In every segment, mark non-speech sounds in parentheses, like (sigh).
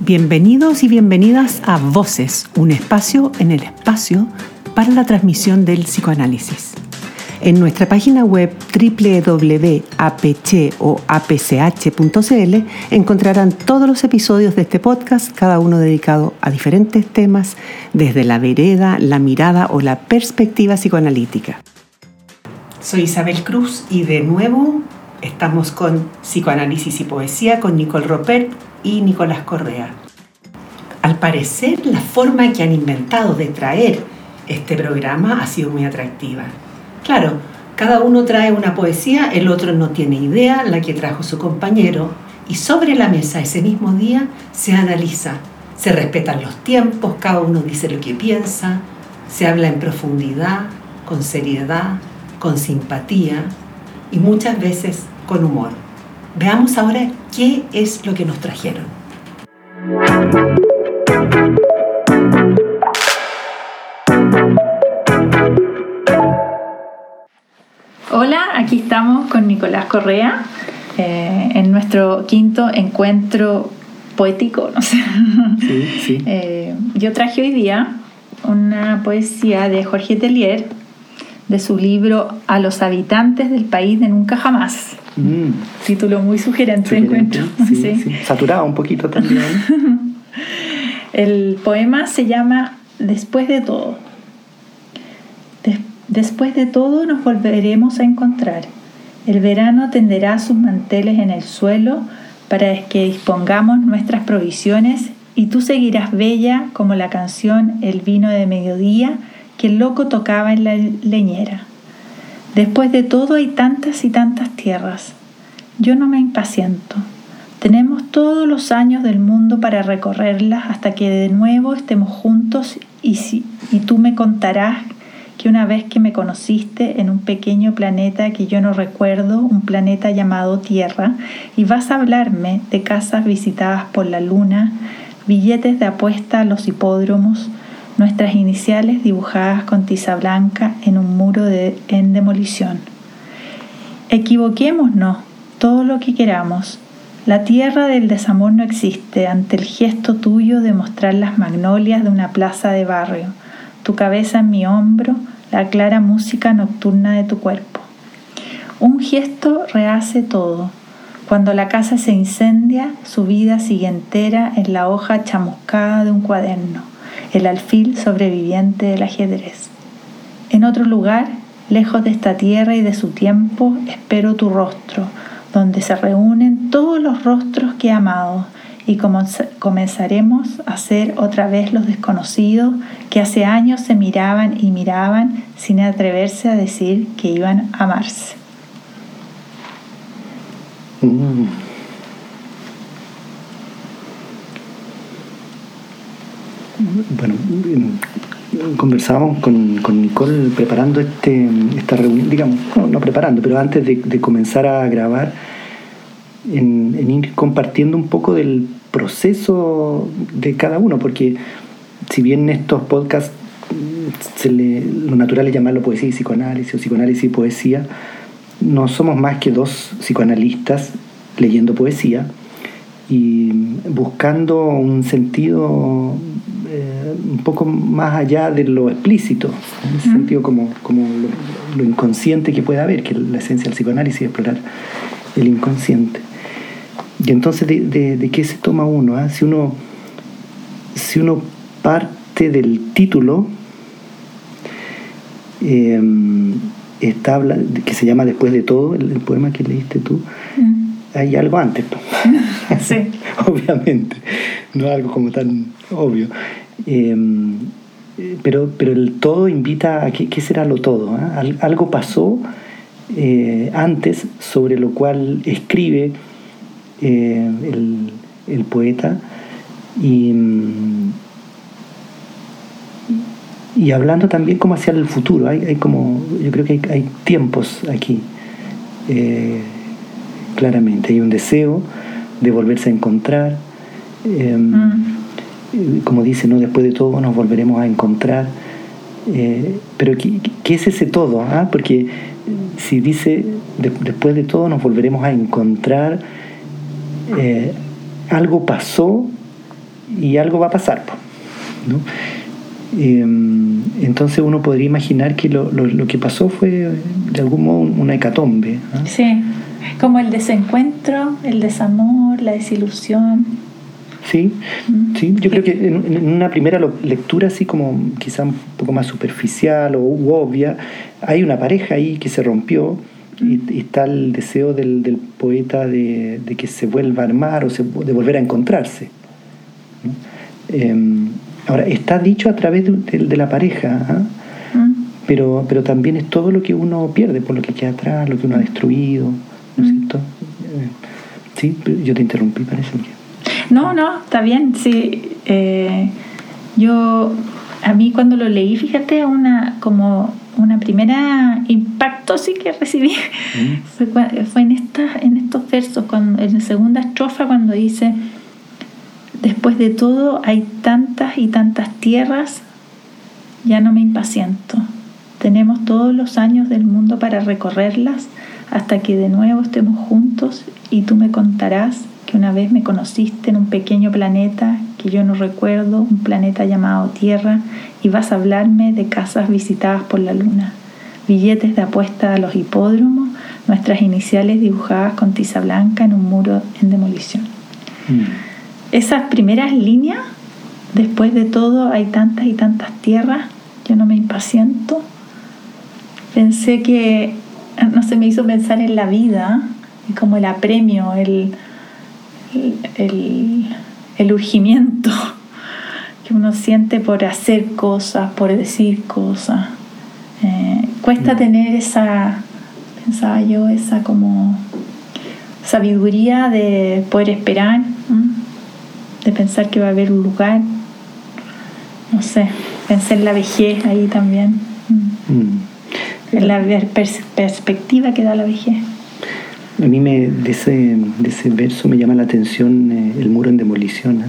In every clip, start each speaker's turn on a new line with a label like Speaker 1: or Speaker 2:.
Speaker 1: Bienvenidos y bienvenidas a Voces, un espacio en el espacio para la transmisión del psicoanálisis. En nuestra página web www.apch.cl encontrarán todos los episodios de este podcast, cada uno dedicado a diferentes temas, desde la vereda, la mirada o la perspectiva psicoanalítica. Soy Isabel Cruz y de nuevo estamos con Psicoanálisis y Poesía con Nicole Ropert y Nicolás Correa. Al parecer, la forma que han inventado de traer este programa ha sido muy atractiva. Claro, cada uno trae una poesía, el otro no tiene idea, la que trajo su compañero, y sobre la mesa ese mismo día se analiza, se respetan los tiempos, cada uno dice lo que piensa, se habla en profundidad, con seriedad, con simpatía y muchas veces con humor. Veamos ahora qué es lo que nos trajeron.
Speaker 2: Hola, aquí estamos con Nicolás Correa eh, en nuestro quinto encuentro poético. No sé.
Speaker 3: Sí, sí. (laughs)
Speaker 2: Eh, yo traje hoy día una poesía de Jorge Tellier de su libro A los habitantes del país de nunca jamás.
Speaker 3: Mm,
Speaker 2: Título muy sugerente,
Speaker 3: sugerente,
Speaker 2: encuentro.
Speaker 3: sí, (laughs)
Speaker 2: Sí.
Speaker 3: sí. Saturado un poquito también. (laughs)
Speaker 2: El poema se llama Después de todo. Des- después de todo nos volveremos a encontrar. El verano tenderá sus manteles en el suelo para que dispongamos nuestras provisiones y tú seguirás bella como la canción El vino de mediodía que el loco tocaba en la leñera. Después de todo hay tantas y tantas tierras. Yo no me impaciento. Tenemos todos los años del mundo para recorrerlas hasta que de nuevo estemos juntos y, si- y tú me contarás que una vez que me conociste en un pequeño planeta que yo no recuerdo, un planeta llamado Tierra, y vas a hablarme de casas visitadas por la luna, billetes de apuesta a los hipódromos, nuestras iniciales dibujadas con tiza blanca en un muro de- en demolición. Equivoquémonos todo lo que queramos. La tierra del desamor no existe ante el gesto tuyo de mostrar las magnolias de una plaza de barrio, tu cabeza en mi hombro, la clara música nocturna de tu cuerpo. Un gesto rehace todo. Cuando la casa se incendia, su vida sigue entera en la hoja chamuscada de un cuaderno, el alfil sobreviviente del ajedrez. En otro lugar, lejos de esta tierra y de su tiempo, espero tu rostro, donde se reúnen todos los rostros que he amado, y comenz- comenzaremos a ser otra vez los desconocidos que hace años se miraban y miraban sin atreverse a decir que iban a amarse.
Speaker 3: Mm. Bueno, conversábamos con, con Nicole preparando este, esta reunión, digamos, no, no preparando, pero antes de, comenzar a grabar, en, en ir compartiendo un poco del proceso de cada uno, porque si bien estos podcasts mm, lo natural es llamarlo poesía y psicoanálisis o psicoanálisis y poesía, no somos más que dos psicoanalistas leyendo poesía y buscando un sentido un poco más allá de lo explícito, en ese sentido como, como lo, lo inconsciente que puede haber, que la esencia del psicoanálisis es explorar el inconsciente. Y entonces, ¿de, de- de qué se toma uno? ah? Si uno si uno parte del título, eh, está que se llama Después de todo, el, el poema que leíste tú, hay algo antes. (laughs)
Speaker 2: Sí. (laughs)
Speaker 3: obviamente, no es algo como tan obvio. Eh, pero, pero el todo invita a qué, será lo todo. ah? Al- algo pasó eh, antes sobre lo cual escribe eh, el, poeta y, mm, y hablando también como hacia el futuro. Hay, hay como, yo creo que hay, hay tiempos aquí. eh, claramente, hay un deseo de volverse a encontrar. eh, eh, Como dice, ¿no? después de todo nos volveremos a encontrar. Eh, pero ¿qué, qué es ese todo? ah? Porque si dice, de- después de todo nos volveremos a encontrar, eh, algo pasó y algo va a pasar. ¿no? Em, entonces uno podría imaginar que lo, lo, que pasó fue de algún modo una hecatombe.
Speaker 2: ¿no? Sí, como el desencuentro, el desamor, la desilusión.
Speaker 3: Sí, sí, yo creo que en, una primera lectura así como quizá un poco más superficial o obvia, hay una pareja ahí que se rompió y, está el deseo del, del poeta de, de, que se vuelva a armar o de volver a encontrarse. Em, ahora, está dicho a través de, la pareja, ¿ah? pero, pero también es todo lo que uno pierde por lo que queda atrás, lo que uno ha destruido, ¿no es cierto? Eh, sí, yo te interrumpí, parece.
Speaker 2: No, no, está bien, sí. Eh, yo, a mí cuando lo leí, fíjate, una como una primera impacto sí que recibí mm. fue, en, esta, en estos versos, cuando, en la segunda estrofa cuando dice, después de todo hay tantas y tantas tierras, ya no me impaciento. Tenemos todos los años del mundo para recorrerlas hasta que de nuevo estemos juntos y tú me contarás que una vez me conociste en un pequeño planeta que yo no recuerdo, un planeta llamado Tierra, y vas a hablarme de casas visitadas por la luna, billetes de apuesta a los hipódromos, nuestras iniciales dibujadas con tiza blanca en un muro en demolición. Mm. Esas primeras líneas, después de todo hay tantas y tantas tierras, yo no me impaciento. Pensé que, no se me hizo pensar en la vida, como el apremio, el, el, el urgimiento (laughs) que uno siente por hacer cosas, por decir cosas. Eh, cuesta mm. tener esa, pensaba yo, esa como sabiduría de poder esperar, de pensar que va a haber un lugar. No sé, pensé en la vejez ahí también, mm. en la perspectiva que da la vejez.
Speaker 3: A mí me, de, ese, de ese verso me llama la atención eh, el muro en demolición. ¿eh?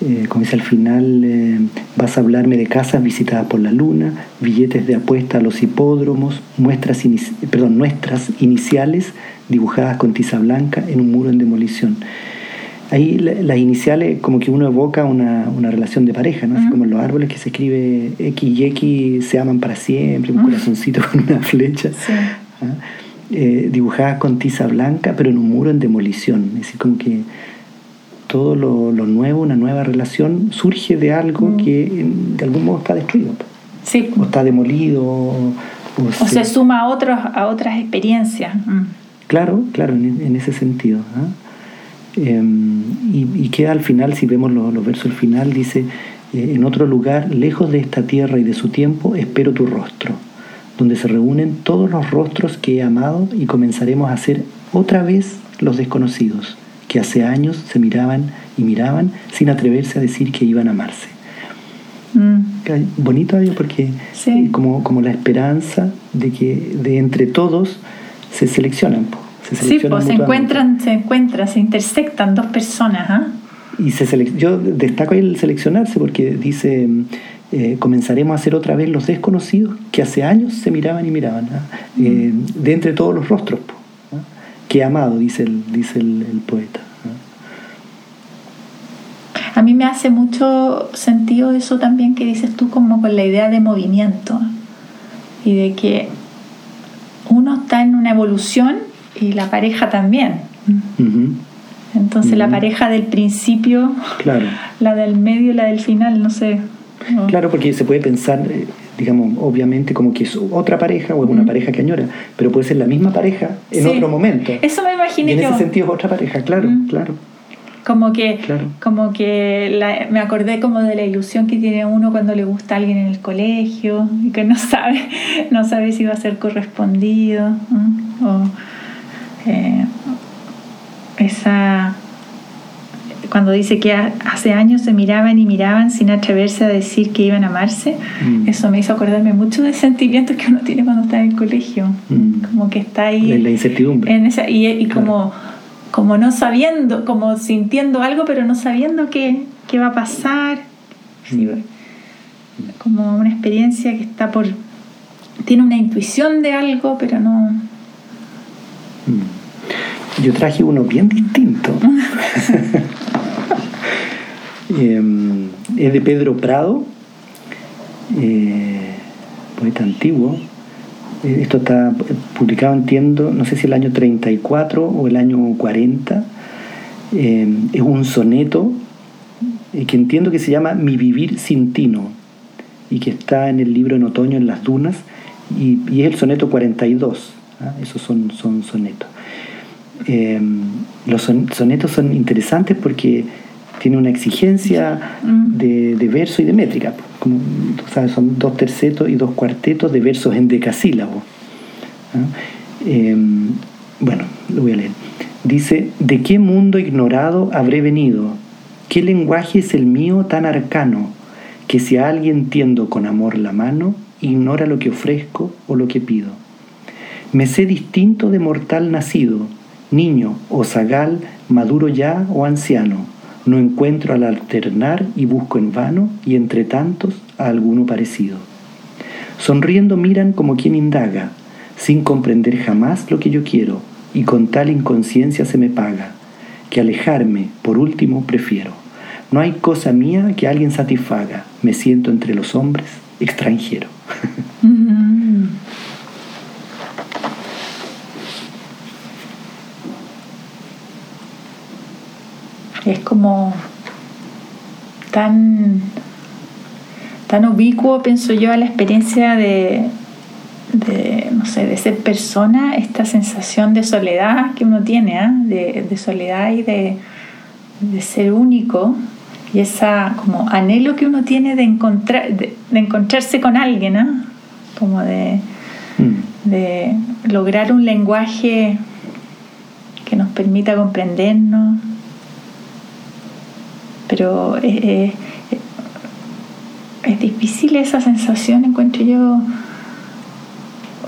Speaker 3: Eh, como dice al final, vas a hablarme de casas visitadas por la luna, billetes de apuesta a los hipódromos, muestras perdón, nuestras iniciales dibujadas con tiza blanca en un muro en demolición. Ahí las iniciales como que uno evoca una, una relación de pareja, ¿no? Así como en los árboles que se escribe X y X se aman para siempre, un corazoncito (laughs) con una flecha. ¿ah? Eh, dibujadas con tiza blanca, pero en un muro en demolición. Es decir, como que todo lo, lo nuevo, una nueva relación, surge de algo mm. que de algún modo está destruido.
Speaker 2: Sí.
Speaker 3: O está demolido. O,
Speaker 2: se, suma a, otros, a otras experiencias. Mm.
Speaker 3: Claro, claro, en, ese sentido. ¿ah? Em, y, queda al final, si vemos los, los versos al final, dice, eh, en otro lugar, lejos de esta tierra y de su tiempo, espero tu rostro donde se reúnen todos los rostros que he amado y comenzaremos a ser otra vez los desconocidos, que hace años se miraban y miraban sin atreverse a decir que iban a amarse. Mm. Bonito porque como, como la esperanza de que de entre todos se seleccionan.
Speaker 2: Se sí, pues se encuentran, se encuentran, se intersectan dos personas. ¿ah?
Speaker 3: Y se yo destaco el seleccionarse porque dice eh, comenzaremos a ser otra vez los desconocidos que hace años se miraban y miraban, ¿ah? eh, de entre todos los rostros. ¿ah? Que amado, dice el, dice el, poeta.
Speaker 2: ¿ah? A mí me hace mucho sentido eso también que dices tú como con la idea de movimiento y de que uno está en una evolución y la pareja también. Entonces la pareja del principio,
Speaker 3: claro.
Speaker 2: la del medio y la del final, no sé,
Speaker 3: Claro, porque se puede pensar, eh, digamos, obviamente como que es otra pareja o es una pareja que añora, pero puede ser la misma pareja en otro momento.
Speaker 2: Eso me imaginé.
Speaker 3: en ese sentido es otra pareja, claro, claro.
Speaker 2: Como que, como que me acordé como de la ilusión que tiene uno cuando le gusta a alguien en el colegio y que no sabe, (laughs) no sabe si va a ser correspondido. O, eh, esa cuando dice que hace años se miraban y miraban sin atreverse a decir que iban a amarse, mm. eso me hizo acordarme mucho del sentimiento que uno tiene cuando está en el colegio, mm. como que está ahí...
Speaker 3: En la incertidumbre.
Speaker 2: En esa, y, como, como no sabiendo, como sintiendo algo, pero no sabiendo qué, qué va a pasar. Mm. como una experiencia que está por... Tiene una intuición de algo, pero no...
Speaker 3: Yo traje uno bien distinto. (laughs) Eh, es de Pedro Prado, eh, poeta antiguo. Eh, esto está publicado, entiendo, no sé si el año 34 o el año 40. es un soneto que entiendo que se llama Mi vivir sin tino y que está en el libro En otoño en las dunas y, es el soneto 42. ¿ah? Esos son, son sonetos. los sonetos son interesantes porque tiene una exigencia mm. de, verso y de métrica. Como, sabes, son dos tercetos y dos cuartetos de versos en decasílabo. Em, bueno, lo voy a leer. Dice, ¿de qué mundo ignorado habré venido? ¿Qué lenguaje es el mío tan arcano que si a alguien tiendo con amor la mano, ignora lo que ofrezco o lo que pido? Me sé distinto de mortal nacido, niño o zagal, maduro ya o anciano no encuentro al alternar y busco en vano y entre tantos a alguno parecido. Sonriendo miran como quien indaga, sin comprender jamás lo que yo quiero, y con tal inconsciencia se me paga, que alejarme, por último, prefiero. No hay cosa mía que alguien satisfaga, me siento entre los hombres extranjero. (laughs)
Speaker 2: es como tan, tan ubicuo, pienso yo, a la experiencia de, no sé, de ser persona, esta sensación de soledad que uno tiene, ¿ah? de, soledad y de, ser único, y esa como anhelo que uno tiene de, encontrar, de, encontrarse con alguien, ¿ah? como de, mm. de lograr un lenguaje que nos permita comprendernos, pero es, difícil esa sensación, encuentro yo,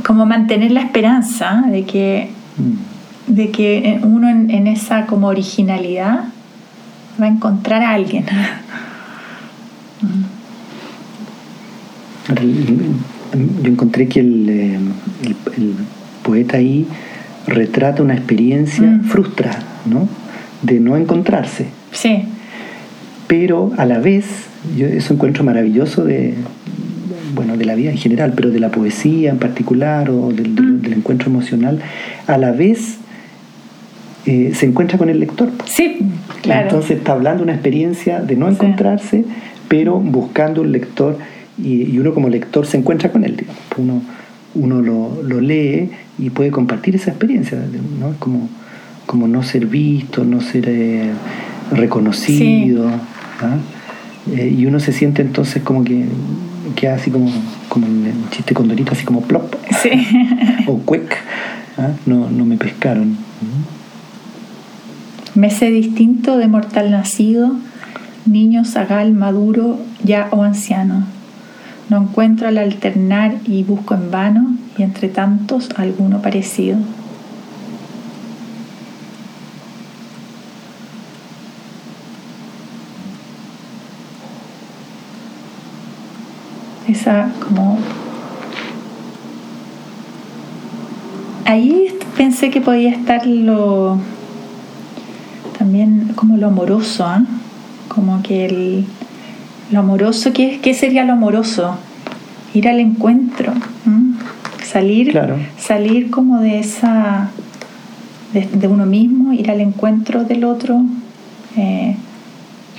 Speaker 2: como mantener la esperanza de que, mm. de que uno en, esa como originalidad va a encontrar a alguien.
Speaker 3: Yo encontré que eh, el, poeta ahí retrata una experiencia mm. frustrada, ¿no? De no encontrarse.
Speaker 2: Sí
Speaker 3: pero a la vez, yo eso encuentro maravilloso de, bueno, de la vida en general, pero de la poesía en particular o del, mm. encuentro emocional, a la vez eh, se encuentra con el lector.
Speaker 2: Sí, claro.
Speaker 3: Entonces está hablando una experiencia de no encontrarse, pero buscando un lector y, uno como lector se encuentra con él. Uno, uno lo, lee y puede compartir esa experiencia, ¿no? Como, como no ser visto, no ser eh, reconocido. Eh, y uno se siente entonces como que queda así como, como un chiste con Dorito, así como plop. (laughs) o quick. ¿ah? No, no me pescaron.
Speaker 2: Me sé distinto de mortal nacido, niño, zagal, maduro, ya o anciano. No encuentro al alternar y busco en vano, y entre tantos alguno parecido. Esa como... Ahí pensé que podía estar lo... también como lo amoroso, ¿ah? como que el, lo amoroso, ¿qué, ¿qué sería lo amoroso? Ir al encuentro, salir, salir como de esa, de, uno mismo, ir al encuentro del otro, eh,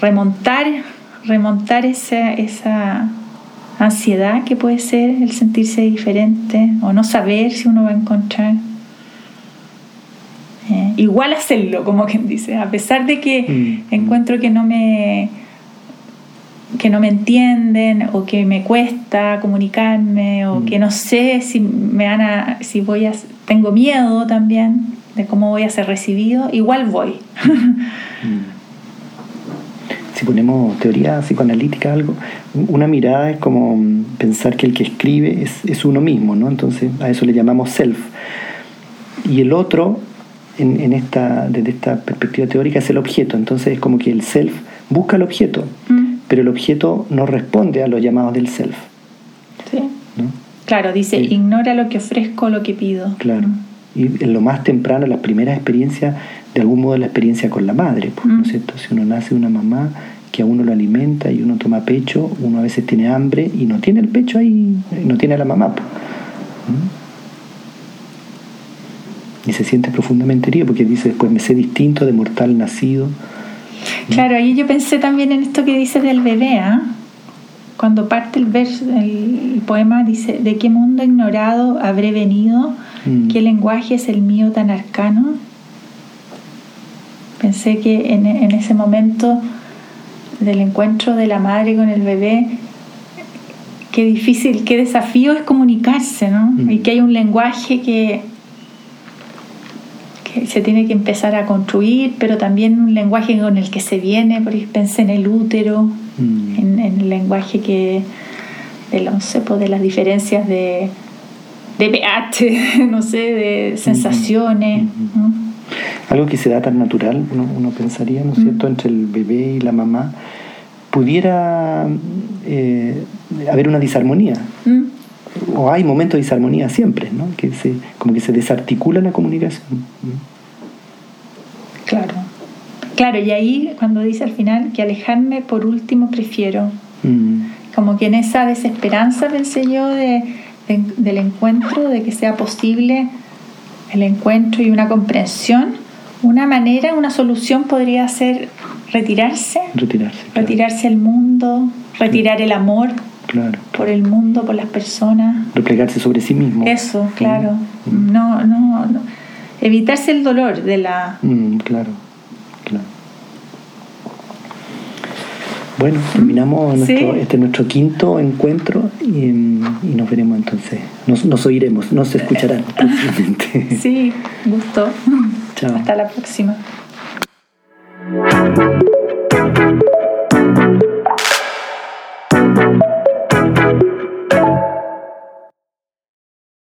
Speaker 2: remontar, remontar esa, esa ansiedad que puede ser el sentirse diferente o no saber si uno va a encontrar. Eh, igual hacerlo, como quien dice, a pesar de que mm. encuentro que no me que no me entienden o que me cuesta comunicarme o mm. que no sé si me van a si voy a tengo miedo también de cómo voy a ser recibido, igual voy. (laughs) Mm
Speaker 3: si ponemos teoría psicoanalítica algo, una mirada es como pensar que el que escribe es, uno mismo, ¿no? Entonces a eso le llamamos self. Y el otro, en, esta, desde esta perspectiva teórica, es el objeto. Entonces es como que el self busca el objeto, mm. pero el objeto no responde a los llamados del self.
Speaker 2: Sí. Claro, dice, ignora lo que ofrezco, lo que pido.
Speaker 3: Claro. Mm. Y en lo más temprano, las primeras experiencias, de algún modo la experiencia con la madre, pues, ¿no es mm. cierto? Si uno nace de una mamá que a uno lo alimenta y uno toma pecho, uno a veces tiene hambre y no tiene el pecho ahí, no tiene a la mamá. Y se siente profundamente herido porque dice después, me sé distinto de mortal nacido.
Speaker 2: Claro, ahí yo pensé también en esto que dices del bebé, ¿ah? Cuando parte el verso, el, poema dice, ¿de qué mundo ignorado habré venido? Mm. ¿Qué lenguaje es el mío tan arcano? Pensé que en, ese momento del encuentro de la madre con el bebé, qué difícil, qué desafío es comunicarse, ¿no? Mm. Y que hay un lenguaje que, que se tiene que empezar a construir, pero también un lenguaje con el que se viene, porque pensé en el útero, mm. en, el lenguaje que, de, no sé, pues, de las diferencias de, de pH, (laughs) no sé, de sensaciones.
Speaker 3: Algo que se da tan natural, uno, pensaría, ¿no es cierto?, entre el bebé y la mamá, pudiera eh, haber una disarmonía. O hay momentos de disarmonía siempre, ¿no? Que se, como que se desarticula la comunicación.
Speaker 2: Claro. Claro, y ahí cuando dice al final que alejarme por último prefiero. Como que en esa desesperanza, pensé yo, de del encuentro, de que sea posible el encuentro y una comprensión, una manera, una solución podría ser retirarse,
Speaker 3: retirarse,
Speaker 2: retirarse al mundo, retirar el amor por el mundo, por las personas,
Speaker 3: replegarse sobre sí mismo.
Speaker 2: Eso, claro. Mm. No, no, no, evitarse el dolor de la.
Speaker 3: Mm, claro, claro. Bueno, terminamos nuestro, este nuestro quinto encuentro y, nos veremos entonces. Nos, nos oiremos, nos escucharán (laughs) próximamente.
Speaker 2: Sí, gusto. Chao. Hasta la próxima.